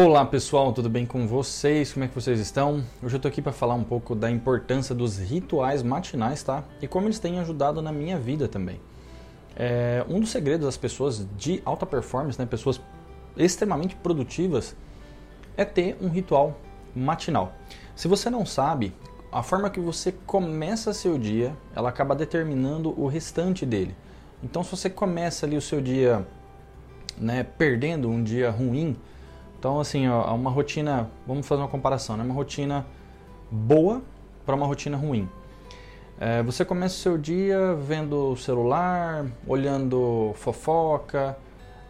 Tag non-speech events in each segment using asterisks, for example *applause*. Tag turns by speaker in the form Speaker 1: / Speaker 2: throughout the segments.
Speaker 1: Olá pessoal, tudo bem com vocês? Como é que vocês estão? Hoje eu tô aqui para falar um pouco da importância dos rituais matinais, tá? E como eles têm ajudado na minha vida também. É, um dos segredos das pessoas de alta performance, né, pessoas extremamente produtivas, é ter um ritual matinal. Se você não sabe, a forma que você começa seu dia, ela acaba determinando o restante dele. Então, se você começa ali o seu dia, né, perdendo um dia ruim, então, assim, ó, uma rotina, vamos fazer uma comparação, né? uma rotina boa para uma rotina ruim. É, você começa o seu dia vendo o celular, olhando fofoca,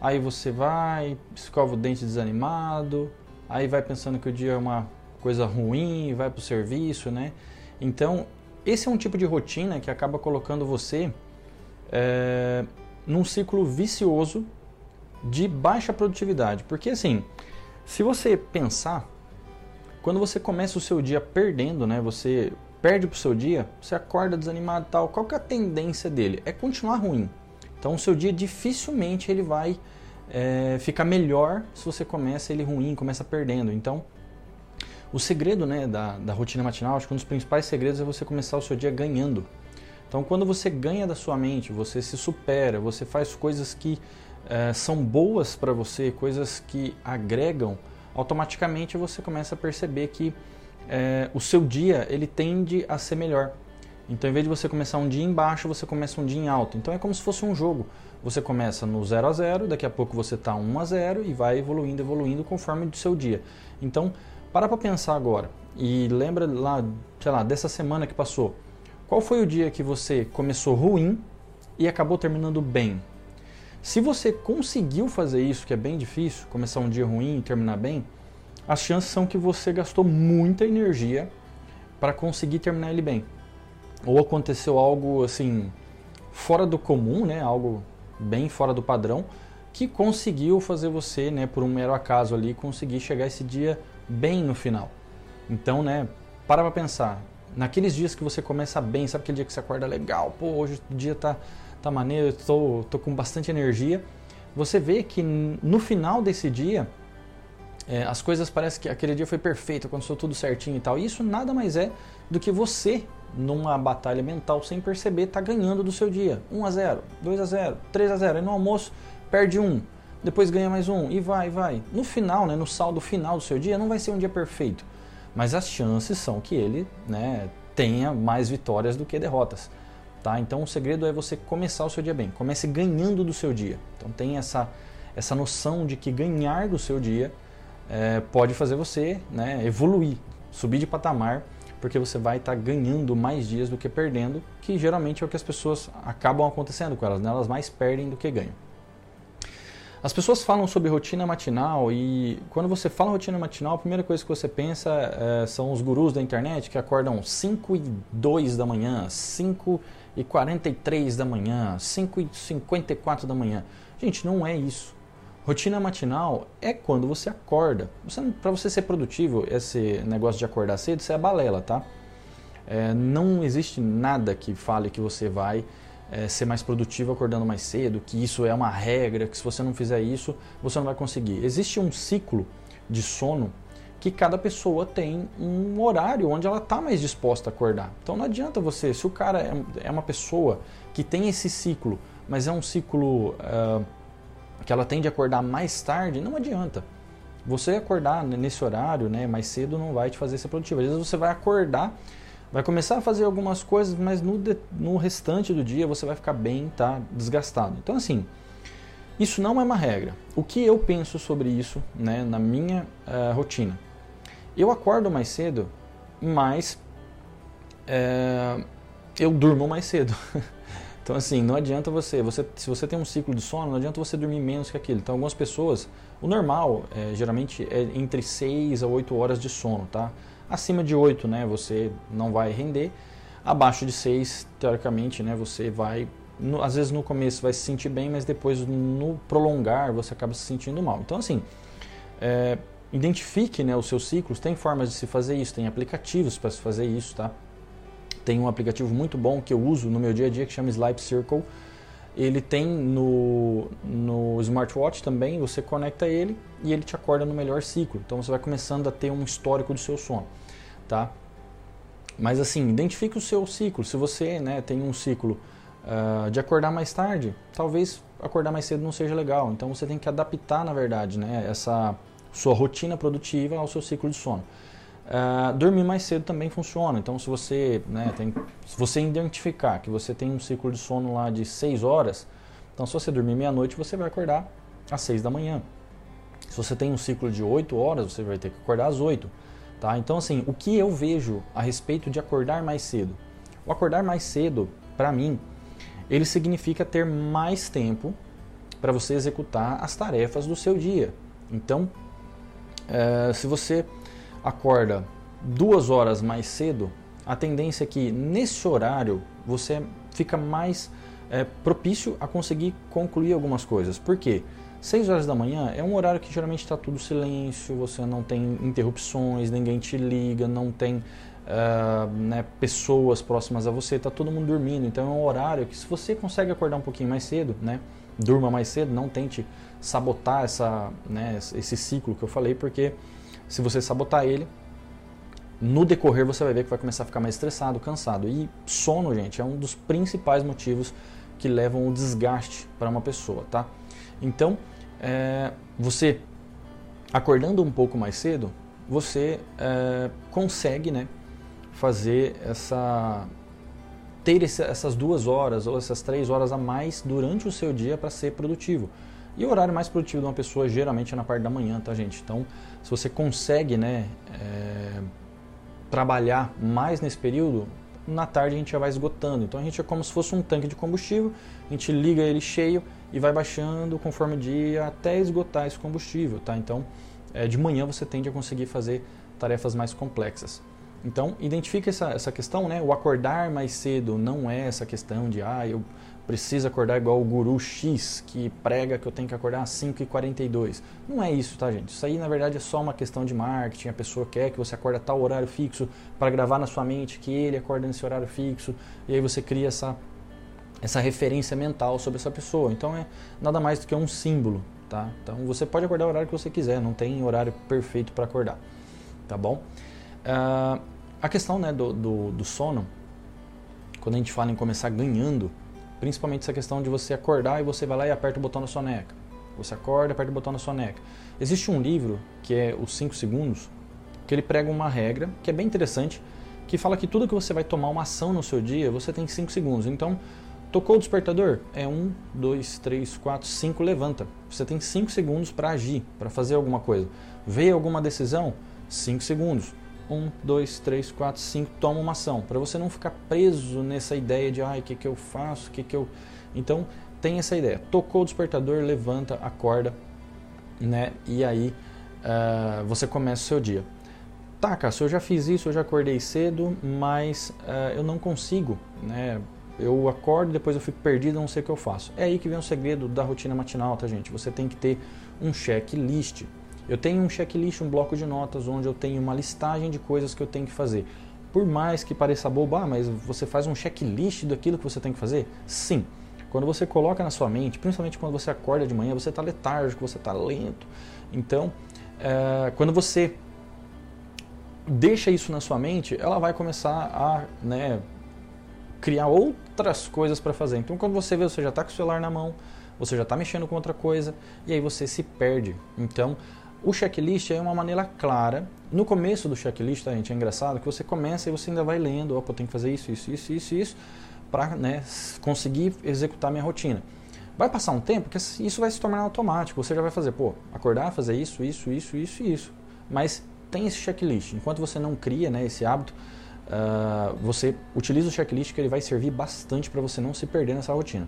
Speaker 1: aí você vai, escova o dente desanimado, aí vai pensando que o dia é uma coisa ruim, vai para o serviço, né? Então, esse é um tipo de rotina que acaba colocando você é, num ciclo vicioso de baixa produtividade. Porque, assim, se você pensar, quando você começa o seu dia perdendo, né? Você perde pro seu dia, você acorda desanimado e tal. Qual que é a tendência dele? É continuar ruim. Então o seu dia dificilmente ele vai é, ficar melhor se você começa ele ruim, começa perdendo. Então o segredo né, da, da rotina matinal, acho que um dos principais segredos é você começar o seu dia ganhando. Então quando você ganha da sua mente, você se supera, você faz coisas que é, são boas para você, coisas que agregam, automaticamente você começa a perceber que é, o seu dia ele tende a ser melhor. Então, em vez de você começar um dia em baixo, você começa um dia em alto. Então, é como se fosse um jogo. Você começa no 0 a 0, daqui a pouco você está 1 a 0 e vai evoluindo, evoluindo conforme o seu dia. Então, para para pensar agora e lembra lá, sei lá, dessa semana que passou. Qual foi o dia que você começou ruim e acabou terminando bem? Se você conseguiu fazer isso, que é bem difícil, começar um dia ruim e terminar bem, as chances são que você gastou muita energia para conseguir terminar ele bem. Ou aconteceu algo assim fora do comum, né, algo bem fora do padrão, que conseguiu fazer você, né, por um mero acaso ali, conseguir chegar esse dia bem no final. Então, né, para pra pensar. Naqueles dias que você começa bem, sabe aquele dia que você acorda legal, pô, hoje o dia tá tá maneiro, estou tô, tô com bastante energia. Você vê que no final desse dia, é, as coisas parecem que aquele dia foi perfeito, aconteceu tudo certinho e tal. E isso nada mais é do que você, numa batalha mental, sem perceber, tá ganhando do seu dia. 1 a 0 2 a 0 3 a 0 E no almoço, perde um, depois ganha mais um, e vai, vai. No final, né, no saldo final do seu dia, não vai ser um dia perfeito. Mas as chances são que ele né, tenha mais vitórias do que derrotas. Tá? Então o segredo é você começar o seu dia bem. Comece ganhando do seu dia. Então tem essa, essa noção de que ganhar do seu dia é, pode fazer você né, evoluir, subir de patamar, porque você vai estar tá ganhando mais dias do que perdendo, que geralmente é o que as pessoas acabam acontecendo com elas, né? elas mais perdem do que ganham. As pessoas falam sobre rotina matinal e quando você fala rotina matinal, a primeira coisa que você pensa é, são os gurus da internet que acordam 5 e 2 da manhã, 5 e 43 da manhã, 5 e 54 da manhã. Gente, não é isso. Rotina matinal é quando você acorda. Para você ser produtivo, esse negócio de acordar cedo, isso é balela, tá? É, não existe nada que fale que você vai é, ser mais produtivo acordando mais cedo, que isso é uma regra, que se você não fizer isso, você não vai conseguir. Existe um ciclo de sono que cada pessoa tem um horário onde ela está mais disposta a acordar. Então não adianta você, se o cara é, é uma pessoa que tem esse ciclo, mas é um ciclo uh, que ela tende a acordar mais tarde, não adianta. Você acordar nesse horário né, mais cedo não vai te fazer ser produtivo. Às vezes você vai acordar, vai começar a fazer algumas coisas, mas no, de, no restante do dia você vai ficar bem tá, desgastado. Então assim, isso não é uma regra. O que eu penso sobre isso né, na minha uh, rotina? Eu acordo mais cedo, mas é, eu durmo mais cedo. *laughs* então assim, não adianta você, você, se você tem um ciclo de sono, não adianta você dormir menos que aquilo. Então algumas pessoas, o normal é, geralmente é entre 6 a 8 horas de sono, tá? Acima de 8, né, você não vai render. Abaixo de 6, teoricamente, né, você vai no, às vezes no começo vai se sentir bem, mas depois no prolongar você acaba se sentindo mal. Então assim, é, identifique né, os seus ciclos, tem formas de se fazer isso, tem aplicativos para se fazer isso, tá? Tem um aplicativo muito bom que eu uso no meu dia a dia que chama Sleep Circle. ele tem no, no smartwatch também, você conecta ele e ele te acorda no melhor ciclo. Então você vai começando a ter um histórico do seu sono, tá? Mas assim, identifique o seu ciclo. Se você né, tem um ciclo uh, de acordar mais tarde, talvez acordar mais cedo não seja legal. Então você tem que adaptar, na verdade, né, essa sua rotina produtiva ao seu ciclo de sono. Uh, dormir mais cedo também funciona. Então, se você, né, tem, se você identificar que você tem um ciclo de sono lá de 6 horas, então se você dormir meia-noite, você vai acordar às 6 da manhã. Se você tem um ciclo de 8 horas, você vai ter que acordar às 8. Tá? Então, assim, o que eu vejo a respeito de acordar mais cedo? O acordar mais cedo, para mim, ele significa ter mais tempo para você executar as tarefas do seu dia. Então, é, se você acorda duas horas mais cedo, a tendência é que nesse horário você fica mais é, propício a conseguir concluir algumas coisas. Por quê? 6 horas da manhã é um horário que geralmente está tudo silêncio, você não tem interrupções, ninguém te liga, não tem uh, né, pessoas próximas a você, está todo mundo dormindo. Então é um horário que se você consegue acordar um pouquinho mais cedo, né, durma mais cedo, não tente sabotar essa, né, esse ciclo que eu falei, porque se você sabotar ele, no decorrer você vai ver que vai começar a ficar mais estressado, cansado. E sono, gente, é um dos principais motivos que levam o desgaste para uma pessoa, tá? Então, é, você acordando um pouco mais cedo, você é, consegue, né, fazer essa ter esse, essas duas horas ou essas três horas a mais durante o seu dia para ser produtivo. E o horário mais produtivo de uma pessoa geralmente é na parte da manhã, tá, gente? Então, se você consegue, né, é, trabalhar mais nesse período, na tarde a gente já vai esgotando. Então, a gente é como se fosse um tanque de combustível, a gente liga ele cheio e vai baixando conforme o dia até esgotar esse combustível, tá? Então, é, de manhã você tende a conseguir fazer tarefas mais complexas. Então, identifique essa, essa questão, né? O acordar mais cedo não é essa questão de, ah, eu preciso acordar igual o guru X que prega que eu tenho que acordar às 5h42. Não é isso, tá, gente? Isso aí, na verdade, é só uma questão de marketing. A pessoa quer que você acorde a tal horário fixo para gravar na sua mente que ele acorda nesse horário fixo. E aí você cria essa, essa referência mental sobre essa pessoa. Então, é nada mais do que um símbolo, tá? Então, você pode acordar o horário que você quiser. Não tem horário perfeito para acordar, tá bom? Uh, a questão né, do, do, do sono, quando a gente fala em começar ganhando Principalmente essa questão de você acordar e você vai lá e aperta o botão na soneca. Você acorda, aperta o botão na soneca. Existe um livro que é os 5 segundos, que ele prega uma regra que é bem interessante, que fala que tudo que você vai tomar uma ação no seu dia, você tem 5 segundos. Então, tocou o despertador? É 1, 2, 3, 4, 5, levanta. Você tem 5 segundos para agir, para fazer alguma coisa. Veio alguma decisão? 5 segundos um, dois, três, quatro, cinco, toma uma ação. Para você não ficar preso nessa ideia de, ai, o que, que eu faço, o que, que eu. Então, tem essa ideia. Tocou o despertador, levanta, acorda, né? E aí uh, você começa o seu dia. Tá, Cássio, eu já fiz isso, eu já acordei cedo, mas uh, eu não consigo, né? Eu acordo, depois eu fico perdido, não sei o que eu faço. É aí que vem o segredo da rotina matinal, tá, gente? Você tem que ter um checklist. Eu tenho um checklist, um bloco de notas onde eu tenho uma listagem de coisas que eu tenho que fazer. Por mais que pareça bobo, ah, mas você faz um checklist daquilo que você tem que fazer? Sim. Quando você coloca na sua mente, principalmente quando você acorda de manhã, você está letárgico, você está lento. Então, é, quando você deixa isso na sua mente, ela vai começar a né, criar outras coisas para fazer. Então, quando você vê, você já está com o celular na mão, você já está mexendo com outra coisa e aí você se perde. Então, o checklist é uma maneira clara. No começo do checklist, tá, gente, é engraçado que você começa e você ainda vai lendo, opa, eu tenho que fazer isso, isso, isso, isso, isso, para né, conseguir executar minha rotina. Vai passar um tempo que isso vai se tornar automático. Você já vai fazer, pô, acordar, fazer isso, isso, isso, isso isso. Mas tem esse checklist. Enquanto você não cria né, esse hábito, uh, você utiliza o checklist que ele vai servir bastante para você não se perder nessa rotina.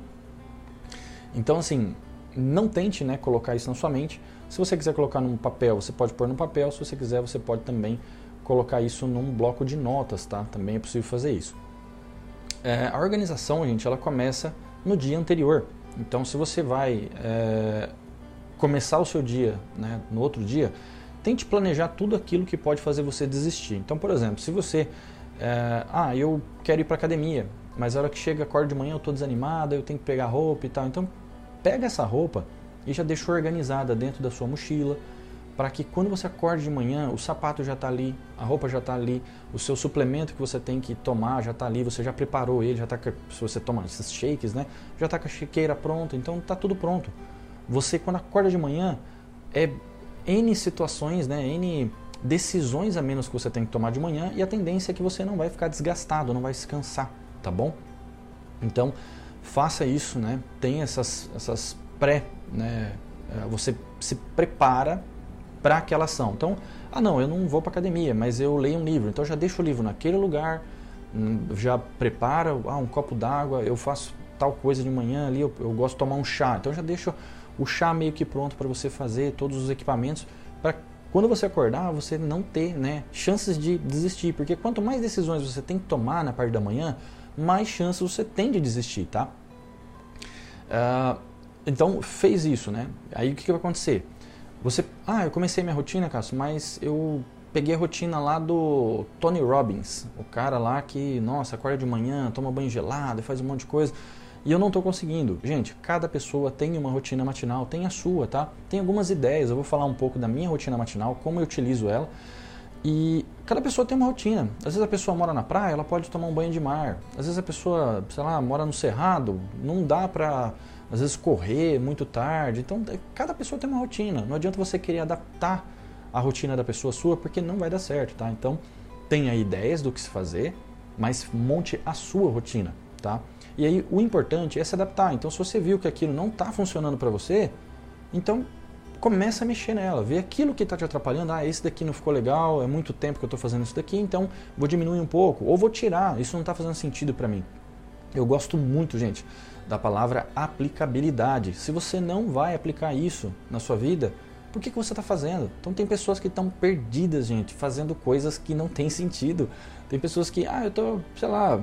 Speaker 1: Então, assim, não tente né, colocar isso na sua mente. Se você quiser colocar num papel, você pode pôr no papel. Se você quiser, você pode também colocar isso num bloco de notas, tá? Também é possível fazer isso. É, a organização, gente, ela começa no dia anterior. Então, se você vai é, começar o seu dia né, no outro dia, tente planejar tudo aquilo que pode fazer você desistir. Então, por exemplo, se você é, ah, eu quero ir para academia, mas a hora que chega, acordo de manhã, eu estou desanimado, eu tenho que pegar roupa e tal. Então, pega essa roupa e já deixa organizada dentro da sua mochila, para que quando você acorde de manhã, o sapato já está ali, a roupa já está ali, o seu suplemento que você tem que tomar já está ali, você já preparou ele, já está se você toma esses shakes, né, já está com a chiqueira pronta, então está tudo pronto. Você quando acorda de manhã é n situações, né, n decisões a menos que você tem que tomar de manhã e a tendência é que você não vai ficar desgastado, não vai se cansar, tá bom? Então faça isso, né? Tem essas essas pré, né? É, você se prepara para aquela ação. Então, ah não, eu não vou para academia, mas eu leio um livro. Então já deixo o livro naquele lugar, hum, já prepara ah, um copo d'água, eu faço tal coisa de manhã ali, eu, eu gosto de tomar um chá. Então já deixo o chá meio que pronto para você fazer, todos os equipamentos, para quando você acordar, você não ter né, chances de desistir. Porque quanto mais decisões você tem que tomar na parte da manhã, mais chances você tem de desistir, tá? Uh, então, fez isso, né? Aí o que, que vai acontecer? Você, ah, eu comecei minha rotina, Cássio, mas eu peguei a rotina lá do Tony Robbins, o cara lá que, nossa, acorda de manhã, toma banho gelado, faz um monte de coisa. E eu não estou conseguindo. Gente, cada pessoa tem uma rotina matinal, tem a sua, tá? Tem algumas ideias, eu vou falar um pouco da minha rotina matinal, como eu utilizo ela. E cada pessoa tem uma rotina. Às vezes a pessoa mora na praia, ela pode tomar um banho de mar. Às vezes a pessoa, sei lá, mora no cerrado, não dá para às vezes correr muito tarde. Então, é, cada pessoa tem uma rotina. Não adianta você querer adaptar a rotina da pessoa sua, porque não vai dar certo, tá? Então, tenha ideias do que se fazer, mas monte a sua rotina, tá? E aí, o importante é se adaptar. Então, se você viu que aquilo não está funcionando para você, então começa a mexer nela, vê aquilo que está te atrapalhando. Ah, esse daqui não ficou legal, é muito tempo que eu estou fazendo isso daqui, então vou diminuir um pouco, ou vou tirar, isso não está fazendo sentido para mim. Eu gosto muito, gente, da palavra aplicabilidade. Se você não vai aplicar isso na sua vida, por que, que você está fazendo? Então tem pessoas que estão perdidas, gente, fazendo coisas que não têm sentido. Tem pessoas que, ah, eu estou, sei lá,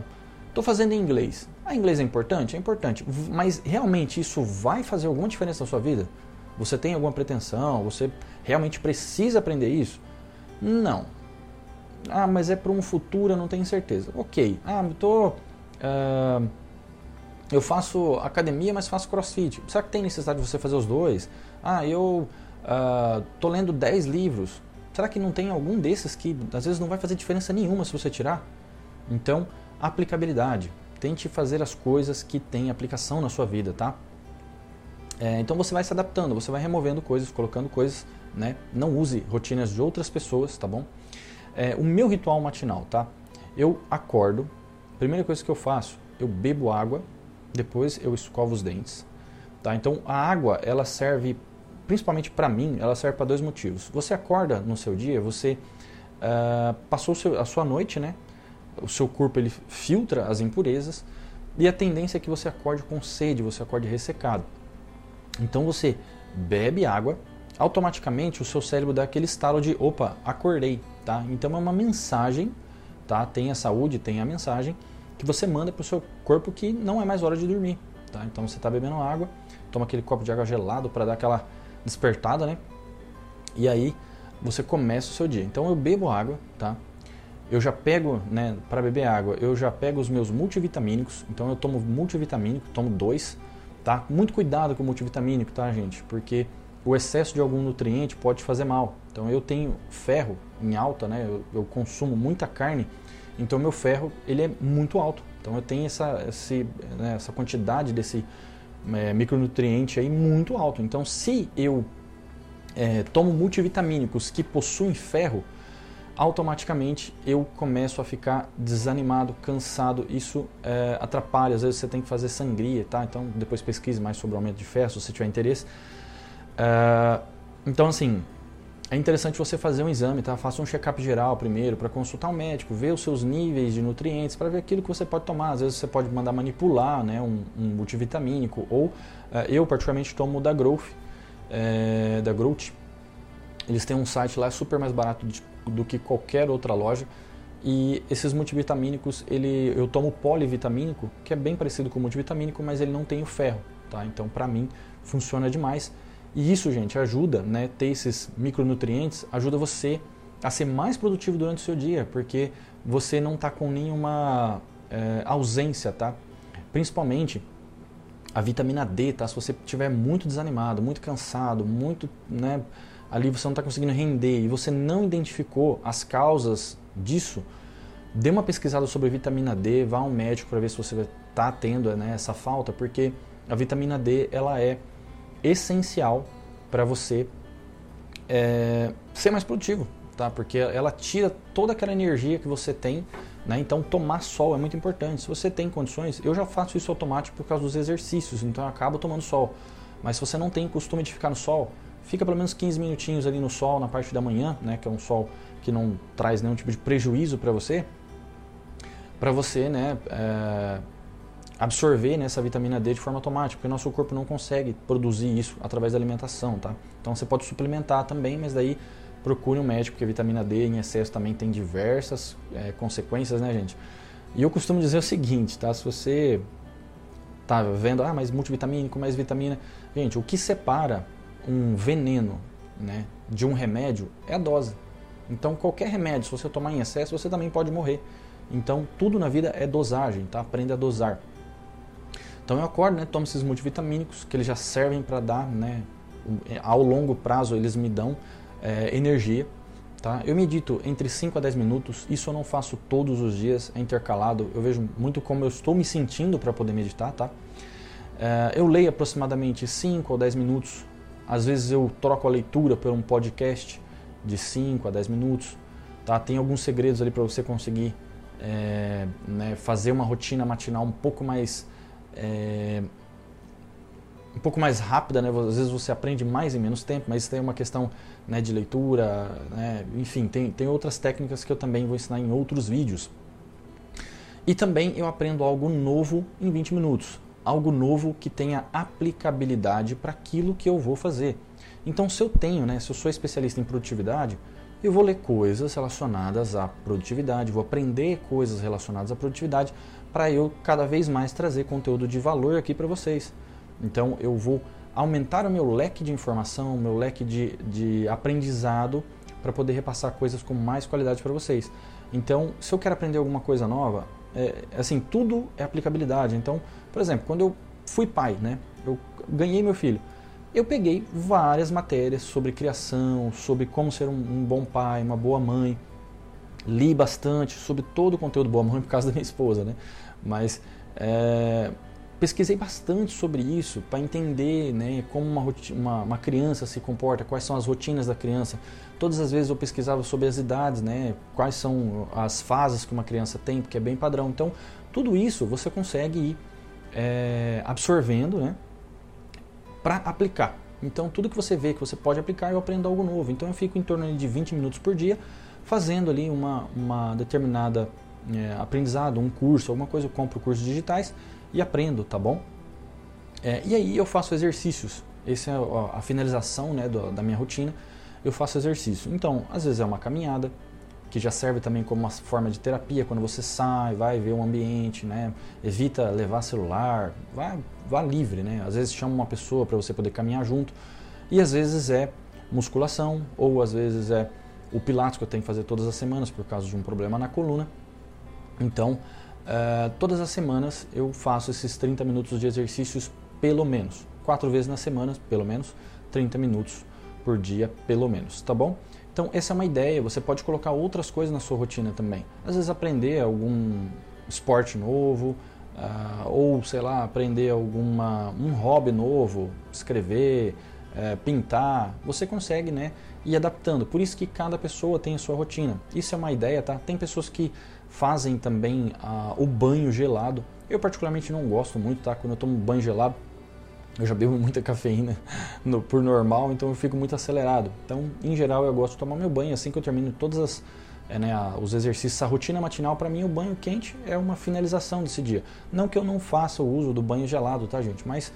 Speaker 1: estou fazendo em inglês. Ah, inglês é importante? É importante. Mas realmente isso vai fazer alguma diferença na sua vida? Você tem alguma pretensão? Você realmente precisa aprender isso? Não. Ah, mas é para um futuro, eu não tenho certeza. Ok. Ah, eu tô. Uh, eu faço academia, mas faço crossfit. Será que tem necessidade de você fazer os dois? Ah, eu uh, tô lendo 10 livros. Será que não tem algum desses que às vezes não vai fazer diferença nenhuma se você tirar? Então, aplicabilidade. Tente fazer as coisas que têm aplicação na sua vida, tá? É, então você vai se adaptando, você vai removendo coisas, colocando coisas, né? Não use rotinas de outras pessoas, tá bom? É, o meu ritual matinal, tá? Eu acordo, primeira coisa que eu faço, eu bebo água, depois eu escovo os dentes, tá? Então a água, ela serve, principalmente para mim, ela serve para dois motivos. Você acorda no seu dia, você uh, passou seu, a sua noite, né? O seu corpo ele filtra as impurezas e a tendência é que você acorde com sede, você acorde ressecado. Então você bebe água, automaticamente o seu cérebro dá aquele estalo de opa, acordei, tá? Então é uma mensagem, tá? Tem a saúde, tem a mensagem que você manda para o seu corpo que não é mais hora de dormir, tá? Então você está bebendo água, toma aquele copo de água gelado para dar aquela despertada, né? E aí você começa o seu dia. Então eu bebo água, tá? Eu já pego, né, para beber água, eu já pego os meus multivitamínicos. Então eu tomo multivitamínico, tomo dois Tá? Muito cuidado com o multivitamínico, tá, gente? Porque o excesso de algum nutriente pode fazer mal. Então eu tenho ferro em alta, né? Eu, eu consumo muita carne, então meu ferro ele é muito alto. Então eu tenho essa, esse, né, essa quantidade desse é, micronutriente aí muito alto. Então se eu é, tomo multivitamínicos que possuem ferro, automaticamente eu começo a ficar desanimado, cansado. Isso é, atrapalha. Às vezes você tem que fazer sangria, tá? Então depois pesquise mais sobre o aumento de fé, se tiver interesse. É, então assim, é interessante você fazer um exame, tá? Faça um check-up geral primeiro para consultar um médico, ver os seus níveis de nutrientes para ver aquilo que você pode tomar. Às vezes você pode mandar manipular, né? Um, um multivitamínico ou é, eu particularmente tomo da Growth, é, da Growth. Eles têm um site lá super mais barato de do que qualquer outra loja. E esses multivitamínicos, ele, eu tomo polivitamínico, que é bem parecido com o multivitamínico, mas ele não tem o ferro, tá? Então, para mim, funciona demais. E isso, gente, ajuda, né? Ter esses micronutrientes ajuda você a ser mais produtivo durante o seu dia, porque você não está com nenhuma é, ausência, tá? Principalmente a vitamina D, tá? Se você estiver muito desanimado, muito cansado, muito, né? Ali você não está conseguindo render e você não identificou as causas disso, dê uma pesquisada sobre vitamina D, vá a um médico para ver se você está tendo né, essa falta, porque a vitamina D ela é essencial para você é, ser mais produtivo, tá? Porque ela tira toda aquela energia que você tem, né? Então tomar sol é muito importante. Se você tem condições, eu já faço isso automático por causa dos exercícios, então eu acabo tomando sol. Mas se você não tem costume de ficar no sol, fica pelo menos 15 minutinhos ali no sol na parte da manhã, né? Que é um sol que não traz nenhum tipo de prejuízo para você, para você, né? É, absorver né, essa vitamina D de forma automática, porque o nosso corpo não consegue produzir isso através da alimentação, tá? Então você pode suplementar também, mas daí procure um médico, porque a vitamina D em excesso também tem diversas é, consequências, né, gente? E eu costumo dizer o seguinte, tá? Se você tá vendo, ah, mais multivitamínico, mais vitamina, gente, o que separa um veneno, né, de um remédio é a dose. Então qualquer remédio, se você tomar em excesso, você também pode morrer. Então tudo na vida é dosagem, tá? Aprenda a dosar. Então eu acordo, né, tomo esses multivitamínicos que eles já servem para dar, né, ao longo prazo eles me dão é, energia. Tá? Eu medito entre 5 a 10 minutos, isso eu não faço todos os dias, é intercalado, eu vejo muito como eu estou me sentindo para poder meditar. Tá? É, eu leio aproximadamente 5 ou 10 minutos, às vezes eu troco a leitura por um podcast de 5 a 10 minutos. Tá? Tem alguns segredos ali para você conseguir é, né, fazer uma rotina matinal um pouco mais é, um pouco mais rápida, né? Às vezes você aprende mais em menos tempo, mas tem uma questão né, de leitura, né? enfim, tem, tem outras técnicas que eu também vou ensinar em outros vídeos. E também eu aprendo algo novo em 20 minutos, algo novo que tenha aplicabilidade para aquilo que eu vou fazer. Então, se eu tenho, né, se eu sou especialista em produtividade, eu vou ler coisas relacionadas à produtividade, vou aprender coisas relacionadas à produtividade para eu cada vez mais trazer conteúdo de valor aqui para vocês. Então eu vou aumentar o meu leque de informação, o meu leque de, de aprendizado para poder repassar coisas com mais qualidade para vocês. Então, se eu quero aprender alguma coisa nova, é, assim, tudo é aplicabilidade. Então, por exemplo, quando eu fui pai, né, eu ganhei meu filho, eu peguei várias matérias sobre criação, sobre como ser um, um bom pai, uma boa mãe, li bastante sobre todo o conteúdo Boa Mãe por causa da minha esposa, né? Mas é, pesquisei bastante sobre isso para entender né, como uma, uma, uma, criança se comporta, quais são as rotinas da criança. Todas as vezes eu pesquisava sobre as idades, né, quais são as fases que uma criança tem, porque é bem padrão. Então, tudo isso você consegue ir é, absorvendo né, para aplicar. Então, tudo que você vê que você pode aplicar, eu aprendo algo novo. Então, eu fico em torno de 20 minutos por dia fazendo ali uma, uma determinada é, aprendizado, um curso, alguma coisa, eu compro cursos digitais e aprendo, tá bom? É, e aí eu faço exercícios. Essa é a, finalização né, do, da minha rotina. Eu faço exercício. Então, às vezes é uma caminhada, que já serve também como uma forma de terapia quando você sai, vai ver o ambiente, né? Evita levar celular, vá, vá livre, né? Às vezes chama uma pessoa para você poder caminhar junto. E às vezes é musculação, ou às vezes é o Pilates que eu tenho que fazer todas as semanas por causa de um problema na coluna. Então, uh, todas as semanas eu faço esses 30 minutos de exercícios pelo menos. Quatro vezes na semana, pelo menos, 30 minutos por dia, pelo menos, tá bom? Então, essa é uma ideia. Você pode colocar outras coisas na sua rotina também. Às vezes, aprender algum esporte novo, uh, ou sei lá, aprender alguma um hobby novo, escrever, uh, pintar. Você consegue, né? e adaptando. Por isso que cada pessoa tem a sua rotina. Isso é uma ideia, tá? Tem pessoas que fazem também ah, o banho gelado. Eu particularmente não gosto muito, tá? Quando eu tomo banho gelado, eu já bebo *laughs* muita cafeína no, por normal, então eu fico muito acelerado. Então, em geral, eu gosto de tomar meu banho assim que eu termino todas as é, né, os exercícios, a rotina matinal, para mim o banho quente é uma finalização desse dia. Não que eu não faça o uso do banho gelado, tá, gente? Mas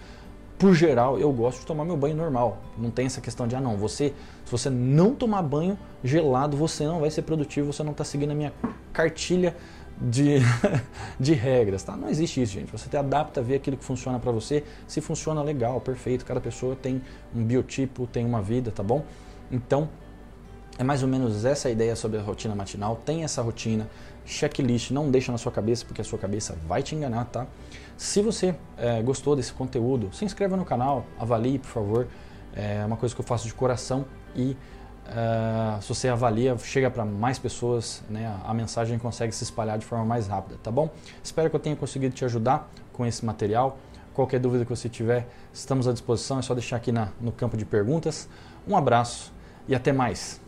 Speaker 1: por geral, eu gosto de tomar meu banho normal. Não tem essa questão de, ah, não, você, se você não tomar banho gelado, você não vai ser produtivo, você não está seguindo a minha cartilha de, *laughs* de regras, tá? Não existe isso, gente. Você te adapta, vê aquilo que funciona para você. Se funciona, legal, perfeito. Cada pessoa tem um biotipo, tem uma vida, tá bom? Então, é mais ou menos essa a ideia sobre a rotina matinal. Tem essa rotina, checklist, não deixa na sua cabeça, porque a sua cabeça vai te enganar, tá? Se você é, gostou desse conteúdo, se inscreva no canal, avalie, por favor. É uma coisa que eu faço de coração e uh, se você avalia, chega para mais pessoas, né, a mensagem consegue se espalhar de forma mais rápida, tá bom? Espero que eu tenha conseguido te ajudar com esse material. Qualquer dúvida que você tiver, estamos à disposição, é só deixar aqui na, no campo de perguntas. Um abraço e até mais!